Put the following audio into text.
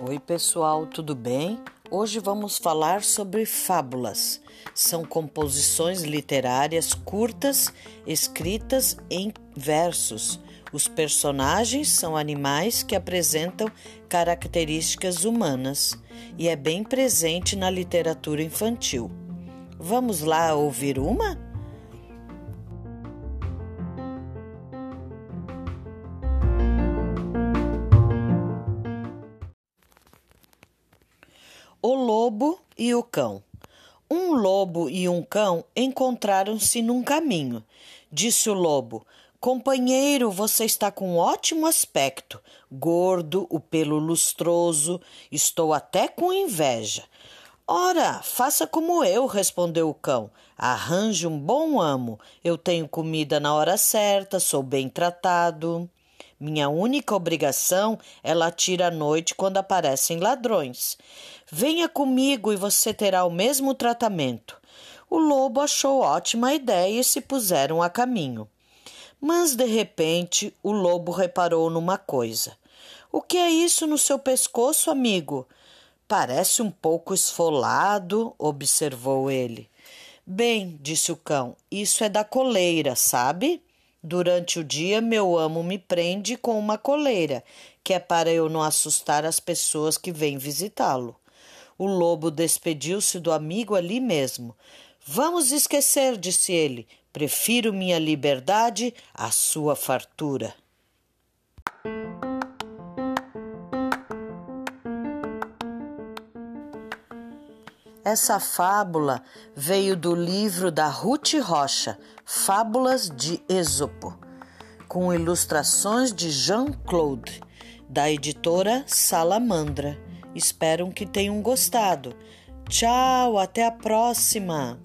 Oi, pessoal, tudo bem? Hoje vamos falar sobre fábulas. São composições literárias curtas escritas em versos. Os personagens são animais que apresentam características humanas e é bem presente na literatura infantil. Vamos lá ouvir uma? O lobo e o cão. Um lobo e um cão encontraram-se num caminho. Disse o lobo: Companheiro, você está com ótimo aspecto, gordo, o pelo lustroso, estou até com inveja. Ora, faça como eu, respondeu o cão. Arranje um bom amo. Eu tenho comida na hora certa, sou bem tratado. Minha única obrigação é latir à noite quando aparecem ladrões. Venha comigo e você terá o mesmo tratamento. O lobo achou ótima ideia e se puseram a caminho. Mas de repente o lobo reparou numa coisa. O que é isso no seu pescoço, amigo? Parece um pouco esfolado, observou ele. Bem, disse o cão, isso é da coleira, sabe? Durante o dia, meu amo me prende com uma coleira, que é para eu não assustar as pessoas que vêm visitá-lo. O lobo despediu-se do amigo ali mesmo. Vamos esquecer, disse ele. Prefiro minha liberdade à sua fartura. Essa fábula veio do livro da Ruth Rocha, Fábulas de Êxopo, com ilustrações de Jean-Claude, da editora Salamandra. Espero que tenham gostado. Tchau, até a próxima!